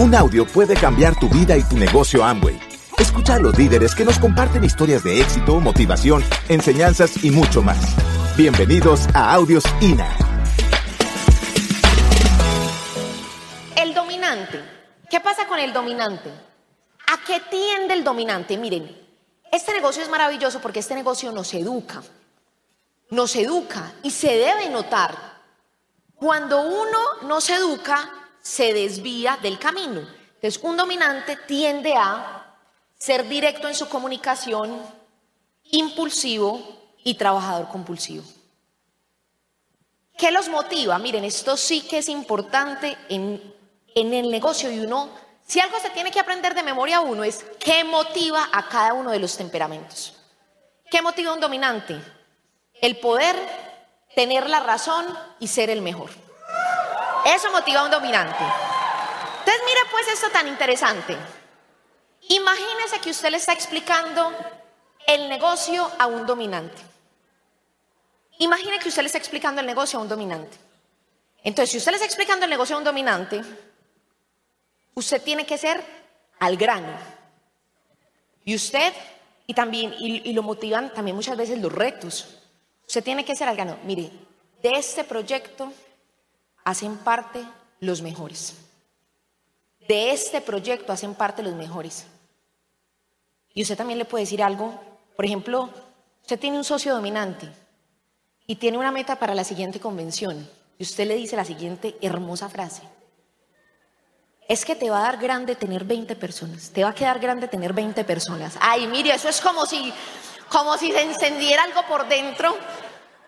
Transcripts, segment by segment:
Un audio puede cambiar tu vida y tu negocio Amway. Escucha a los líderes que nos comparten historias de éxito, motivación, enseñanzas y mucho más. Bienvenidos a Audios INA. El dominante. ¿Qué pasa con el dominante? ¿A qué tiende el dominante? Miren, este negocio es maravilloso porque este negocio nos educa. Nos educa y se debe notar. Cuando uno no se educa, se desvía del camino. Entonces, un dominante tiende a ser directo en su comunicación, impulsivo y trabajador compulsivo. ¿Qué los motiva? Miren, esto sí que es importante en, en el negocio y uno, si algo se tiene que aprender de memoria uno es qué motiva a cada uno de los temperamentos. ¿Qué motiva a un dominante? El poder, tener la razón y ser el mejor. Eso motiva a un dominante. Entonces, mire pues esto tan interesante. Imagínese que usted le está explicando el negocio a un dominante. Imagine que usted le está explicando el negocio a un dominante. Entonces, si usted le está explicando el negocio a un dominante, usted tiene que ser al grano. Y usted, y también, y, lo motivan también muchas veces los retos. Usted tiene que ser al grano. Mire, de este proyecto hacen parte los mejores. De este proyecto hacen parte los mejores. Y usted también le puede decir algo. Por ejemplo, usted tiene un socio dominante y tiene una meta para la siguiente convención. Y usted le dice la siguiente hermosa frase. Es que te va a dar grande tener 20 personas. Te va a quedar grande tener 20 personas. Ay, mire, eso es como si, como si se encendiera algo por dentro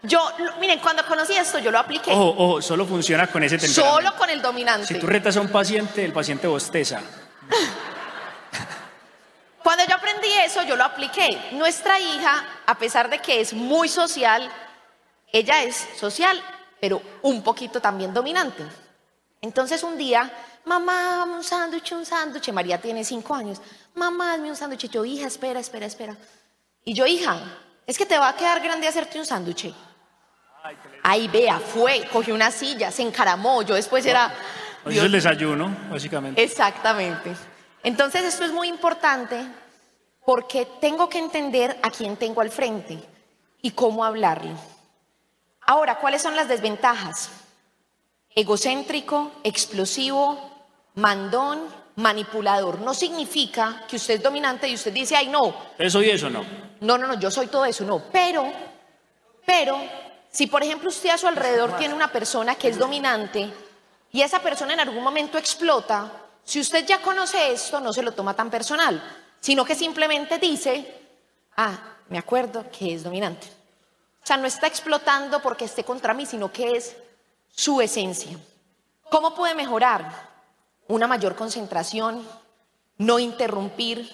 yo, miren, cuando conocí esto, yo lo apliqué. Ojo, ojo, solo funciona con ese temperamento. Solo con el dominante. Si tú retas a un paciente, el paciente bosteza. Cuando yo aprendí eso, yo lo apliqué. Nuestra hija, a pesar de que es muy social, ella es social, pero un poquito también dominante. Entonces un día, mamá, un sándwich, un sándwich. María tiene cinco años. Mamá, hazme un sándwich. Yo, hija, espera, espera, espera. Y yo, hija, es que te va a quedar grande hacerte un sándwich. Ahí vea, fue, cogió una silla, se encaramó, yo después era... Eso es el desayuno, básicamente. Exactamente. Entonces esto es muy importante porque tengo que entender a quién tengo al frente y cómo hablarle. Ahora, ¿cuáles son las desventajas? Egocéntrico, explosivo, mandón, manipulador. No significa que usted es dominante y usted dice, ay, no. Eso y eso no. No, no, no, yo soy todo eso, no. Pero, pero si por ejemplo usted a su alrededor tiene una persona que es dominante y esa persona en algún momento explota, si usted ya conoce esto, no se lo toma tan personal, sino que simplemente dice, ah, me acuerdo que es dominante. O sea, no está explotando porque esté contra mí, sino que es su esencia. ¿Cómo puede mejorar? Una mayor concentración, no interrumpir,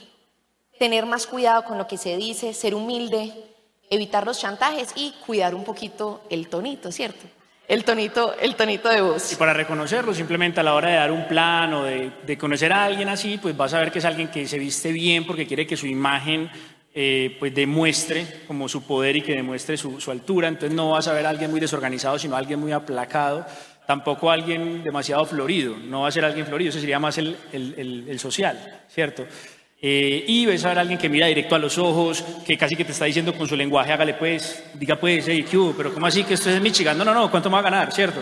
tener más cuidado con lo que se dice, ser humilde, evitar los chantajes y cuidar un poquito el tonito, ¿cierto? El tonito, el tonito de voz. Y para reconocerlo, simplemente a la hora de dar un plan o de, conocer a alguien así, pues vas a ver que es alguien que se viste bien porque quiere que su imagen eh, pues demuestre como su poder y que demuestre su, altura. Entonces no vas a ver a alguien muy desorganizado, sino a alguien muy aplacado. Tampoco alguien demasiado florido. No va a ser alguien florido, ese sería más el social, ¿cierto? Eh, y ves a ver a alguien que mira directo a los ojos, que casi que te está diciendo con su lenguaje, hágale pues, diga pues, hey, ¿qué Pero ¿cómo así que esto es Michigan? No, no, no, ¿cuánto me va a ganar? ¿Cierto?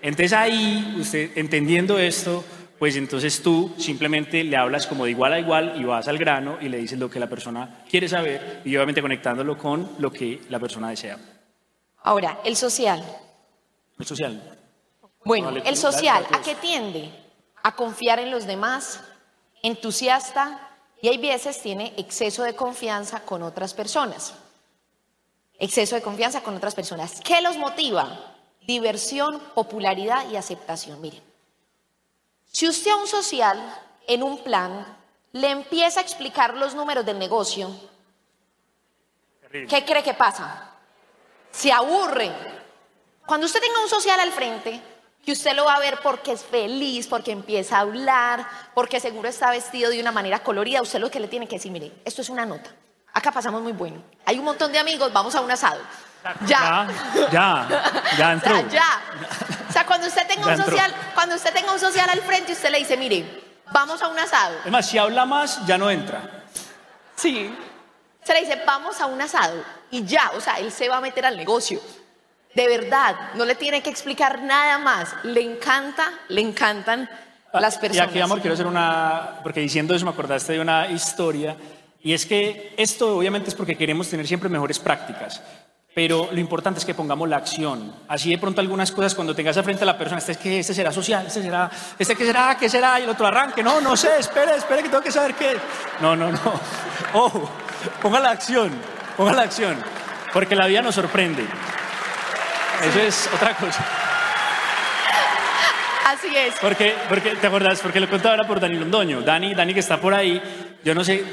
Entonces ahí, usted entendiendo esto, pues entonces tú simplemente le hablas como de igual a igual y vas al grano y le dices lo que la persona quiere saber y obviamente conectándolo con lo que la persona desea. Ahora, el social. El social. Bueno, el social, ¿a qué tiende? A confiar en los demás, entusiasta, y hay veces tiene exceso de confianza con otras personas. Exceso de confianza con otras personas. ¿Qué los motiva? Diversión, popularidad y aceptación. Miren, si usted a un social en un plan le empieza a explicar los números del negocio, ¿qué cree que pasa? Se aburre. Cuando usted tenga un social al frente, que usted lo va a ver porque es feliz, porque empieza a hablar, porque seguro está vestido de una manera colorida. Usted lo que le tiene que decir, mire, esto es una nota. Acá pasamos muy bueno. Hay un montón de amigos, vamos a un asado. Ya. Ya, ya, entró. O sea, ya. O sea, cuando usted tenga un social, cuando usted tenga un social al frente, usted le dice, mire, vamos a un asado. Es más, si habla más, ya no entra. Sí. Se le dice, vamos a un asado. Y ya, o sea, él se va a meter al negocio. De verdad, no le tiene que explicar nada más. Le encanta, le encantan las personas. Y aquí, amor, quiero hacer una, porque diciendo eso me acordaste de una historia, y es que esto obviamente es porque queremos tener siempre mejores prácticas, pero lo importante es que pongamos la acción. Así de pronto algunas cosas cuando tengas a frente a la persona, este es que este será social, este será, este qué será, qué será, y el otro arranque, no, no sé, espere, espere que tengo que saber qué. No, no, no. Ojo, ponga la acción, ponga la acción, porque la vida nos sorprende. Eso es otra cosa. Así es. Porque, porque, ¿te acuerdas? Porque lo contaba ahora por Dani Londoño. Dani, Dani que está por ahí, yo no sé,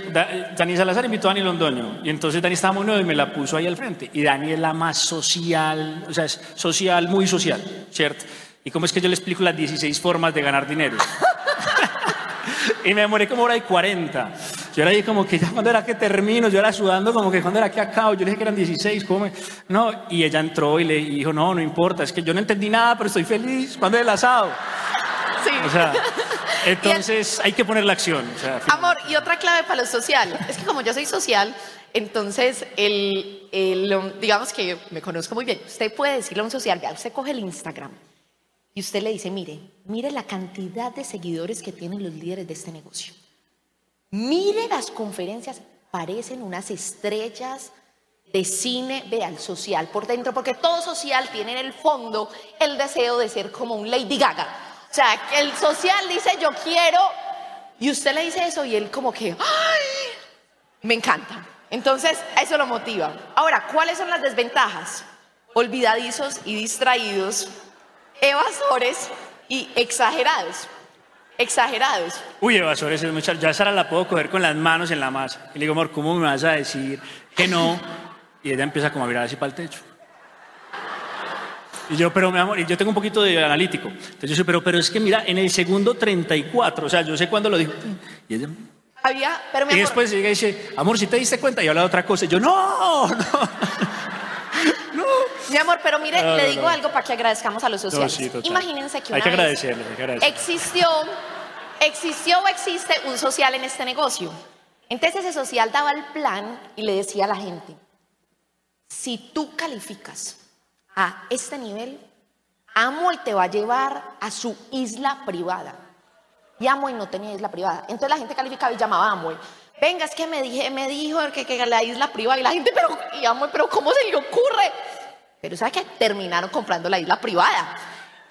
Dani Salazar invitó a Dani Londoño. Y entonces Dani estaba muy nuevo y me la puso ahí al frente. Y Dani es la más social, o sea, es social, muy social, ¿cierto? ¿Y cómo es que yo le explico las 16 formas de ganar dinero? y me demoré como hora y 40. Yo era ahí como que ya cuando era que termino, yo era sudando como que cuando era que acabo, yo le dije que eran 16, ¿cómo? No, y ella entró y le dijo, no, no importa, es que yo no entendí nada, pero estoy feliz, ¿cuándo es el asado? Sí. O sea, entonces hay que poner la acción. o sea, Amor, y otra clave para lo social, es que como yo soy social, entonces el, el- digamos que me conozco muy bien, usted puede decirle a un social, vea, usted coge el Instagram y usted le dice, mire, mire la cantidad de seguidores que tienen los líderes de este negocio. Mire las conferencias, parecen unas estrellas de cine, vea el social por dentro, porque todo social tiene en el fondo el deseo de ser como un Lady Gaga. O sea, que el social dice yo quiero, y usted le dice eso y él como que, ¡ay! Me encanta. Entonces, eso lo motiva. Ahora, ¿cuáles son las desventajas? Olvidadizos y distraídos, evasores y exagerados. Exagerados. Uy, evasores es mucha. Ya Sara la puedo coger con las manos en la masa. Y le digo, amor, ¿cómo me vas a decir que no? Y ella empieza como a mirar así para el techo. Y yo, pero mi amor, y yo tengo un poquito de analítico. Entonces yo pero, pero es que mira, en el segundo 34, o sea, yo sé cuándo lo dijo. Y ella, Había, pero mi y después llega y dice, amor, si te diste cuenta, y habla de otra cosa. Y yo, no, no. Mi amor, pero mire, No, le no, digo no. algo para que agradezcamos a los sociales. sí. Imagínense que Hay una que vez agradecerles, hay que agradecerles. existió, existió o existe un social en este negocio. Entonces ese social daba el plan y le decía a la gente, si tú calificas a este nivel, Amway te va a llevar a su isla privada. Y Amway no tenía isla privada. Entonces la gente calificaba y llamaba a Amway. Venga, es que me, dije, me dijo que, que la isla privada. Y la gente, pero, y Amway, pero ¿cómo se le ocurre? Pero ¿sabe que Terminaron comprando la isla privada.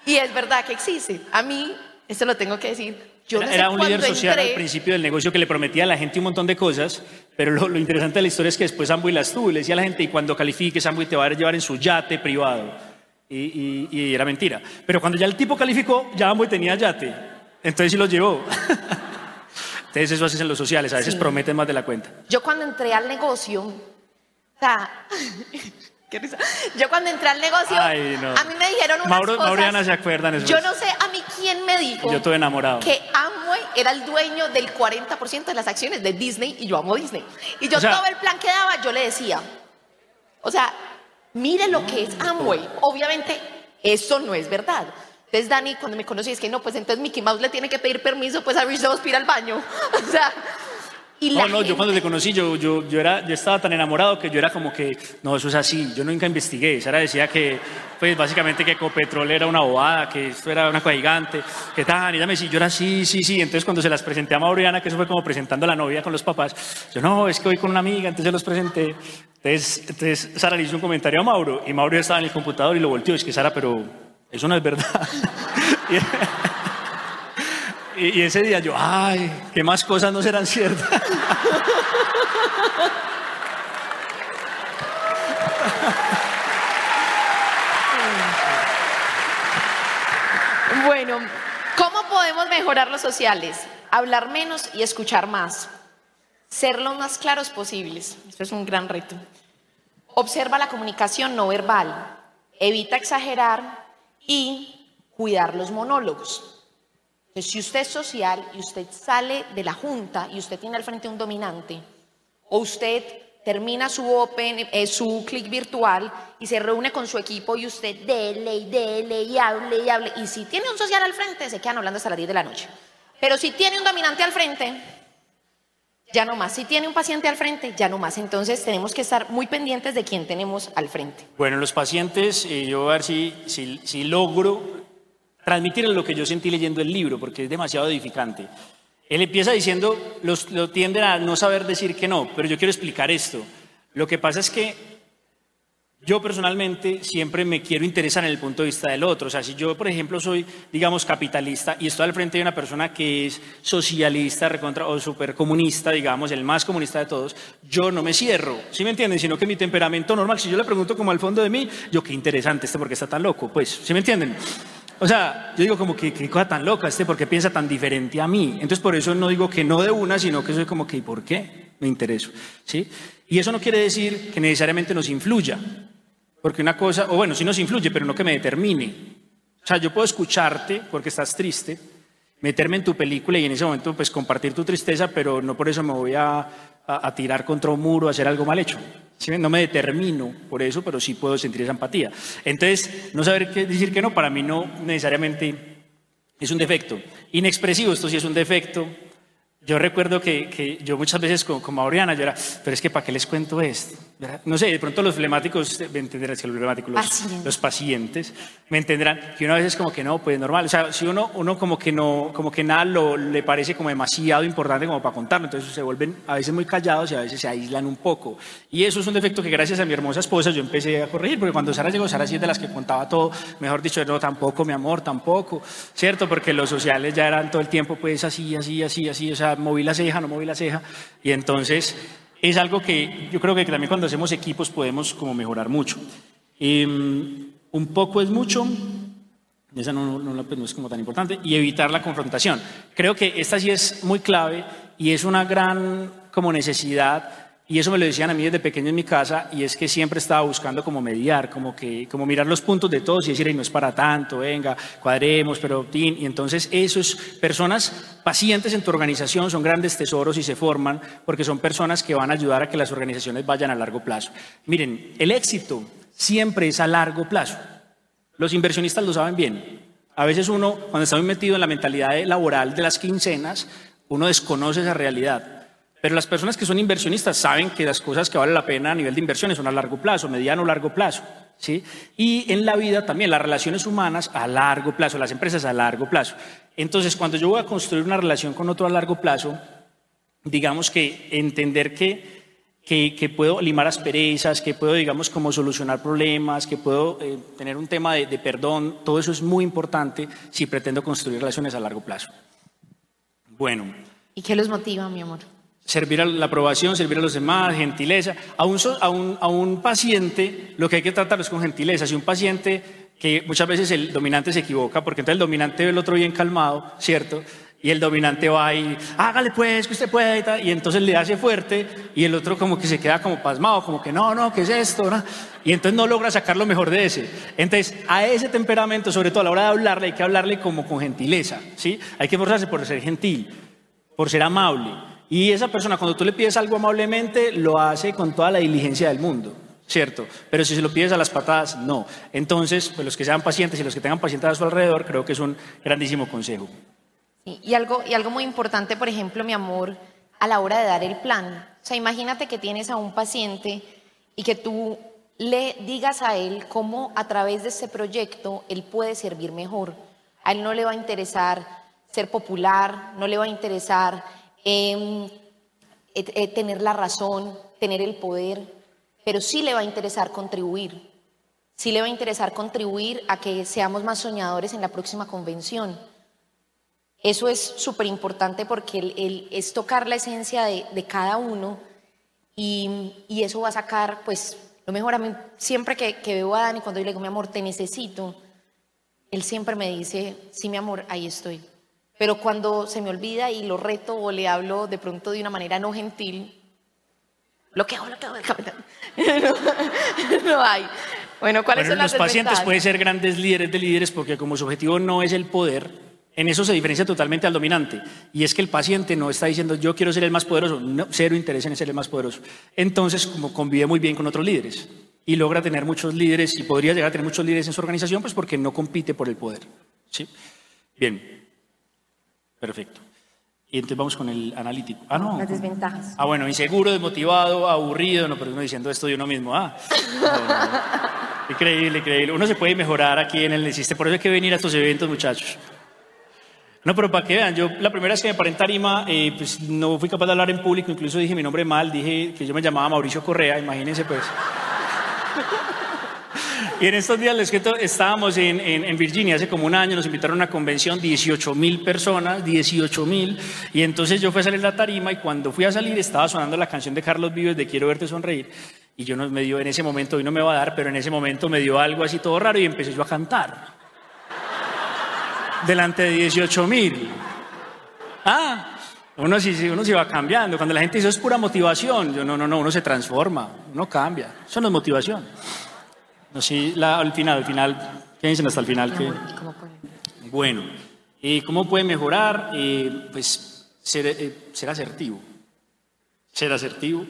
Y es verdad que existe. A mí, esto lo tengo que decir. Yo no Era, sé era un líder social entré- al principio del negocio que le prometía a la gente un montón de cosas, pero lo, lo interesante de la historia es que después Amway las tuvo y le decía a la gente, y cuando califiques, Amway te va a llevar en su yate privado. Y, y- y era mentira. Pero cuando ya el tipo calificó, ya Amway tenía yate. Entonces sí lo llevó. Entonces eso haces en los sociales, a veces Sí. prometen más de la cuenta. Yo cuando entré al negocio, o sea, qué risa. Yo cuando entré al negocio, Ay, no. a mí me dijeron unas Mauro- cosas. Mauro y Ana se acuerdan eso. Yo no sé a mí quién me dijo Yo estuve enamorado. que Amway era el dueño del 40% de las acciones de Disney y yo amo Disney. Y yo O sea- todo el plan que daba, yo le decía, o sea, mire lo que es Amway. Obviamente, eso no es verdad. Entonces Dani, cuando me conocí, es que no, pues entonces Mickey Mouse le tiene que pedir permiso pues a Rich Dawes para ir al baño. O sea, y No, no, yo cuando te conocí, yo, yo, yo, era, yo estaba tan enamorado que yo era como que, no, eso es así, yo nunca investigué. Sara decía que, pues básicamente que Ecopetrol era una bobada, que esto era una cosa gigante, que tan, y ella me decía, yo era sí, sí, sí. Entonces cuando se las presenté a Mauro y Ana, que eso fue como presentando a la novia con los papás, yo no, es que voy con una amiga, entonces los presenté. Entonces, entonces Sara le hizo un comentario a Mauro y Mauro estaba en el computador y lo volteó, es que Sara, pero eso no es verdad. Y, y ese día yo, ay, qué más cosas no serán ciertas. Bueno, ¿cómo podemos mejorar los sociales? Hablar menos y escuchar más. Ser lo más claros posibles. Esto es un gran reto. Observa la comunicación no verbal. Evita exagerar y cuidar los monólogos. Entonces, si usted es social y usted sale de la junta y usted tiene al frente un dominante, o usted termina su open, eh, su clic virtual y se reúne con su equipo y usted dele y dele y hable y hable. Y si tiene un social al frente, se quedan hablando hasta las 10 de la noche. Pero si tiene un dominante al frente, ya no más. Si tiene un paciente al frente, ya no más. Entonces tenemos que estar muy pendientes de quién tenemos al frente. Bueno, los pacientes, eh, yo a ver si, si, si logro transmitir lo que yo sentí leyendo el libro, porque es demasiado edificante. Él empieza diciendo, los, lo tienden a no saber decir que no, pero yo quiero explicar esto. Lo que pasa es que yo personalmente siempre me quiero interesar en el punto de vista del otro. O sea, si yo, por ejemplo, soy, digamos, capitalista y estoy al frente de una persona que es socialista recontra, o supercomunista, digamos, el más comunista de todos, yo no me cierro, ¿sí me entienden? Sino que mi temperamento normal, si yo le pregunto como al fondo de mí, yo qué interesante este porque está tan loco, pues, ¿sí me entienden? O sea, yo digo como que qué cosa tan loca este porque piensa tan diferente a mí. Entonces por eso no digo que no de una, sino que soy como que ¿y por qué? Me intereso, ¿sí? Y eso no quiere decir que necesariamente nos influya. Porque una cosa, o bueno, sí nos influye, pero no que me determine. O sea, yo puedo escucharte porque estás triste, meterme en tu película y en ese momento pues compartir tu tristeza, pero no por eso me voy a, a, tirar contra un muro, a hacer algo mal hecho. No me determino por eso, pero sí puedo sentir esa empatía. Entonces, no saber qué decir que no, para mí no necesariamente es un defecto. Inexpresivo, esto sí es un defecto. Yo recuerdo que, que yo muchas veces como, como Oriana, yo era, pero es que ¿para qué les cuento esto? No sé, de pronto los flemáticos, me entenderán, los flemáticos, los, los, pacientes, me entenderán que uno a veces como que no, pues normal, o sea, si uno, uno como que no, como que nada lo, le parece como demasiado importante como para contarlo, entonces se vuelven a veces muy callados y a veces se aíslan un poco. Y eso es un defecto que gracias a mi hermosa esposa yo empecé a corregir, porque cuando Sara llegó, Sara sí es de las que contaba todo, mejor dicho, no, tampoco, mi amor, tampoco, ¿cierto? Porque los sociales ya eran todo el tiempo pues así, así, así, así, o sea, moví la ceja, no moví la ceja. Y entonces es algo que yo creo que también cuando hacemos equipos podemos como mejorar mucho. Em, un poco es mucho, esa no, no, pues no, es como tan importante, y evitar la confrontación. Creo que esta sí es muy clave y es una gran como necesidad y eso me lo decían a mí desde pequeño en mi casa, y es que siempre estaba buscando como mediar, como, que, como mirar los puntos de todos y decir, no es para tanto, venga, cuadremos, pero... Y entonces esos personas pacientes en tu organización son grandes tesoros y se forman porque son personas que van a ayudar a que las organizaciones vayan a largo plazo. Miren, el éxito siempre es a largo plazo. Los inversionistas lo saben bien. A veces uno, cuando está muy metido en la mentalidad laboral de las quincenas, uno desconoce esa realidad. Pero las personas que son inversionistas saben que las cosas que valen la pena a nivel de inversiones son a largo plazo, mediano o largo plazo. ¿sí? Y en la vida también, las relaciones humanas a largo plazo, las empresas a largo plazo. Entonces, cuando yo voy a construir una relación con otro a largo plazo, digamos que entender que, que, puedo limar asperezas, que puedo, digamos, como solucionar problemas, que puedo eh, tener un tema de, de perdón, todo eso es muy importante si pretendo construir relaciones a largo plazo. Bueno. ¿Y qué los motiva, mi amor? Servir a la aprobación, servir a los demás, gentileza. A un, a, un, a un, paciente lo que hay que tratar es con gentileza. Si un paciente que muchas veces el dominante se equivoca, porque entonces el dominante ve el otro bien calmado, ¿cierto? Y el dominante va y, hágale pues, que usted pueda y, tal, y entonces le hace fuerte y el otro como que se queda como pasmado, como que no, no, ¿qué es esto? Y entonces no logra sacar lo mejor de ese. Entonces, a ese temperamento, sobre todo a la hora de hablarle, hay que hablarle como con gentileza, ¿sí? Hay que esforzarse por ser gentil, por ser amable. Y esa persona, cuando tú le pides algo amablemente, lo hace con toda la diligencia del mundo, ¿cierto? Pero si se lo pides a las patadas, no. Entonces, pues los que sean pacientes y los que tengan pacientes a su alrededor, creo que es un grandísimo consejo. y, algo, y algo muy importante, por ejemplo, mi amor, a la hora de dar el plan. O sea, imagínate que tienes a un paciente y que tú le digas a él cómo a través de ese proyecto él puede servir mejor. A él no le va a interesar ser popular, no le va a interesar Em, tener la razón, tener el poder, pero sí le va a interesar contribuir. Sí le va a interesar contribuir a que seamos más soñadores en la próxima convención. Eso es súper importante porque el, es tocar la esencia de, cada uno y, eso va a sacar, pues, lo mejor a mí, siempre que, que veo a Dani, cuando yo le digo, mi amor, te necesito, él siempre me dice, sí, mi amor, ahí estoy. Pero cuando se me olvida y lo reto o le hablo de pronto de una manera no gentil, lo que bloqueo, capitán. no, no hay. Bueno, ¿cuáles son las Los pacientes pueden ser grandes líderes de líderes porque como su objetivo no es el poder, en eso se diferencia totalmente al dominante. Y es que el paciente no está diciendo yo quiero ser el más poderoso, no, cero interés en ser el más poderoso. Entonces, como convive muy bien con otros líderes y logra tener muchos líderes y podría llegar a tener muchos líderes en su organización, pues porque no compite por el poder. ¿sí? Bien. Perfecto. Y entonces vamos con el analítico. Ah, no. Las desventajas. Ah, bueno, inseguro, desmotivado, aburrido, no, pero uno diciendo esto de uno mismo. Ah, no, no. increíble, increíble. Uno se puede mejorar aquí en el Existe, por eso hay que venir a estos eventos, muchachos. No, pero para que vean, yo la primera vez que me paré en tarima, eh, pues no fui capaz de hablar en público, incluso dije mi nombre mal, dije que yo me llamaba Mauricio Correa, imagínense pues. Y en estos días les cuento, estábamos en, en, Virginia hace como un año, nos invitaron a una convención, 18 mil personas, 18 mil, y entonces yo fui a salir de la tarima y cuando fui a salir estaba sonando la canción de Carlos Vives de Quiero verte sonreír, y yo no, me dio en ese momento, hoy no me va a dar, pero en ese momento me dio algo así todo raro y empecé yo a cantar delante de 18 mil. Ah, uno sí, uno se va cambiando. Cuando la gente dice, eso es pura motivación. Yo, no, no, no, uno se transforma, uno cambia. Eso no es motivación. No, sí, la, al final, al final, ¿qué dicen hasta el final? Que, bueno, ¿y ¿cómo puede mejorar? Eh, pues ser, eh, ser asertivo. Ser asertivo.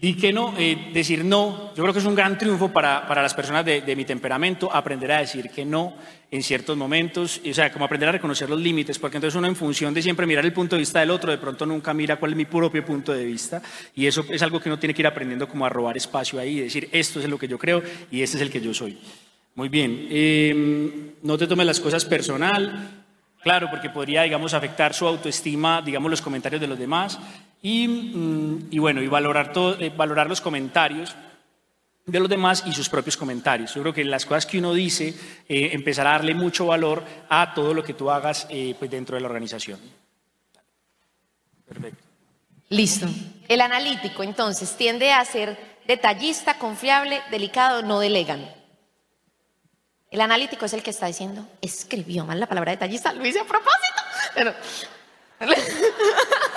Di que no, eh, decir no, yo creo que es un gran triunfo para, para las personas de, de, mi temperamento, aprender a decir que no en ciertos momentos, o sea, como aprender a reconocer los límites, porque entonces uno en función de siempre mirar el punto de vista del otro, de pronto nunca mira cuál es mi propio punto de vista, y eso es algo que uno tiene que ir aprendiendo como a robar espacio ahí, y decir, esto es lo que yo creo y este es el que yo soy. Muy bien, eh, no te tomes las cosas personal, claro, porque podría, digamos, afectar su autoestima, digamos, los comentarios de los demás. Y, mm, y, bueno, y valorar, todo, eh, valorar los comentarios de los demás y sus propios comentarios. Yo creo que las cosas que uno dice, eh, empezar a darle mucho valor a todo lo que tú hagas eh, pues dentro de la organización. Perfecto. Listo. El analítico, entonces, tiende a ser detallista, confiable, delicado, no delegan. El analítico es el que está diciendo, escribió mal la palabra detallista, lo hice a propósito. Pero,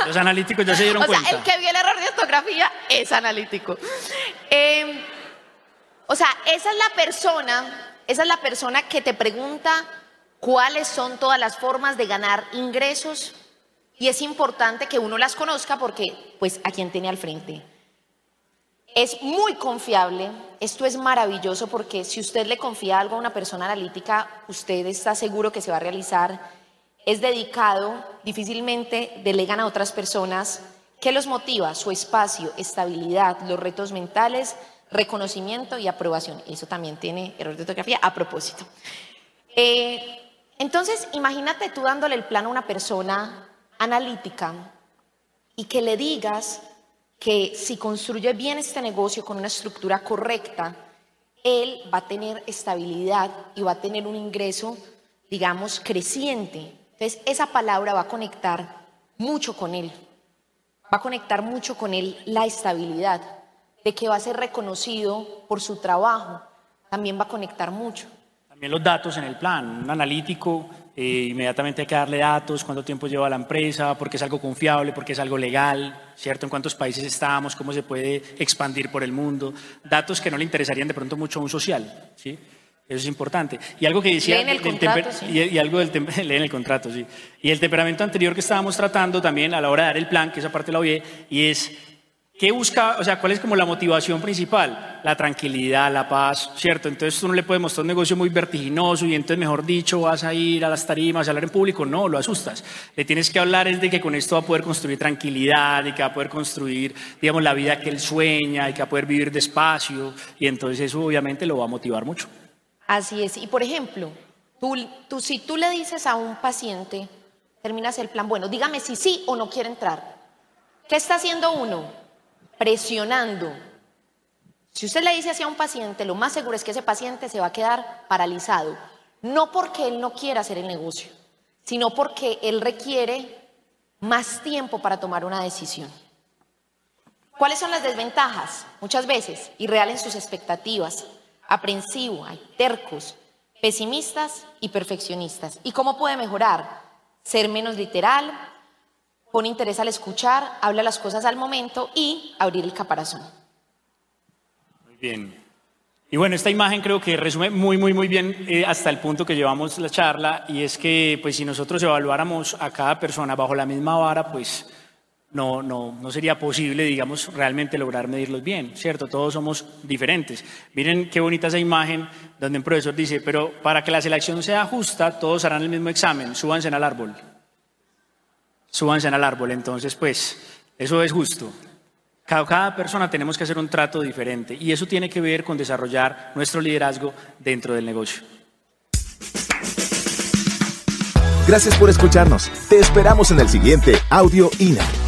los analíticos ya se dieron o cuenta. Sea, el que vio el error de ortografía es analítico. Eh, o sea, esa es la persona, esa es la persona que te pregunta cuáles son todas las formas de ganar ingresos y es importante que uno las conozca porque, pues, a quien tiene al frente. Es muy confiable, esto es maravilloso porque si usted le confía algo a una persona analítica, usted está seguro que se va a realizar es dedicado, difícilmente delegan a otras personas. ¿Qué los motiva? Su espacio, estabilidad, los retos mentales, reconocimiento y aprobación. Eso también tiene error de ortografía a propósito. Eh, entonces, imagínate tú dándole el plan a una persona analítica y que le digas que si construye bien este negocio con una estructura correcta, él va a tener estabilidad y va a tener un ingreso, digamos, creciente entonces, esa palabra va a conectar mucho con él. Va a conectar mucho con él la estabilidad, de que va a ser reconocido por su trabajo. También va a conectar mucho. También los datos en el plan. Un analítico, eh, inmediatamente hay que darle datos, cuánto tiempo lleva la empresa, porque es algo confiable, porque es algo legal, ¿cierto? En cuántos países estamos, cómo se puede expandir por el mundo. Datos que no le interesarían de pronto mucho a un social, ¿sí? Eso es importante. Y algo que decía... Leen el contrato, sí. y, y, algo del leen el contrato, sí. Y el temperamento anterior que estábamos tratando también a la hora de dar el plan, que esa parte la oye, y es, ¿qué busca, o sea, cuál es como la motivación principal? La tranquilidad, la paz, ¿cierto? Entonces tú no le puedes mostrar un negocio muy vertiginoso y entonces, mejor dicho, vas a ir a las tarimas a hablar en público. No, lo asustas. Le tienes que hablar es de que con esto va a poder construir tranquilidad, y que va a poder construir, digamos, la vida que él sueña, y que va a poder vivir despacio, y entonces eso obviamente lo va a motivar mucho. Así es. Y por ejemplo, tú, tú, si tú le dices a un paciente, terminas el plan, bueno, dígame si sí o no quiere entrar. ¿Qué está haciendo uno? Presionando. Si usted le dice así a un paciente, lo más seguro es que ese paciente se va a quedar paralizado. No porque él no quiera hacer el negocio, sino porque él requiere más tiempo para tomar una decisión. ¿Cuáles son las desventajas? Muchas veces, irreal en sus expectativas, aprensivo, tercos, pesimistas y perfeccionistas. ¿Y cómo puede mejorar? Ser menos literal, pone interés al escuchar, habla las cosas al momento y abrir el caparazón. Muy bien. Y bueno, esta imagen creo que resume muy, muy, muy bien eh, hasta el punto que llevamos la charla y es que pues si nosotros evaluáramos a cada persona bajo la misma vara, pues no, no, no sería posible, digamos, realmente lograr medirlos bien, ¿cierto? Todos somos diferentes. Miren qué bonita esa imagen donde un profesor dice, pero para que la selección sea justa, todos harán el mismo examen, súbanse al árbol. Súbanse al árbol. Entonces, pues, eso es justo. Cada, cada persona tenemos que hacer un trato diferente y eso tiene que ver con desarrollar nuestro liderazgo dentro del negocio. Gracias por escucharnos. Te esperamos en el siguiente Audio INA.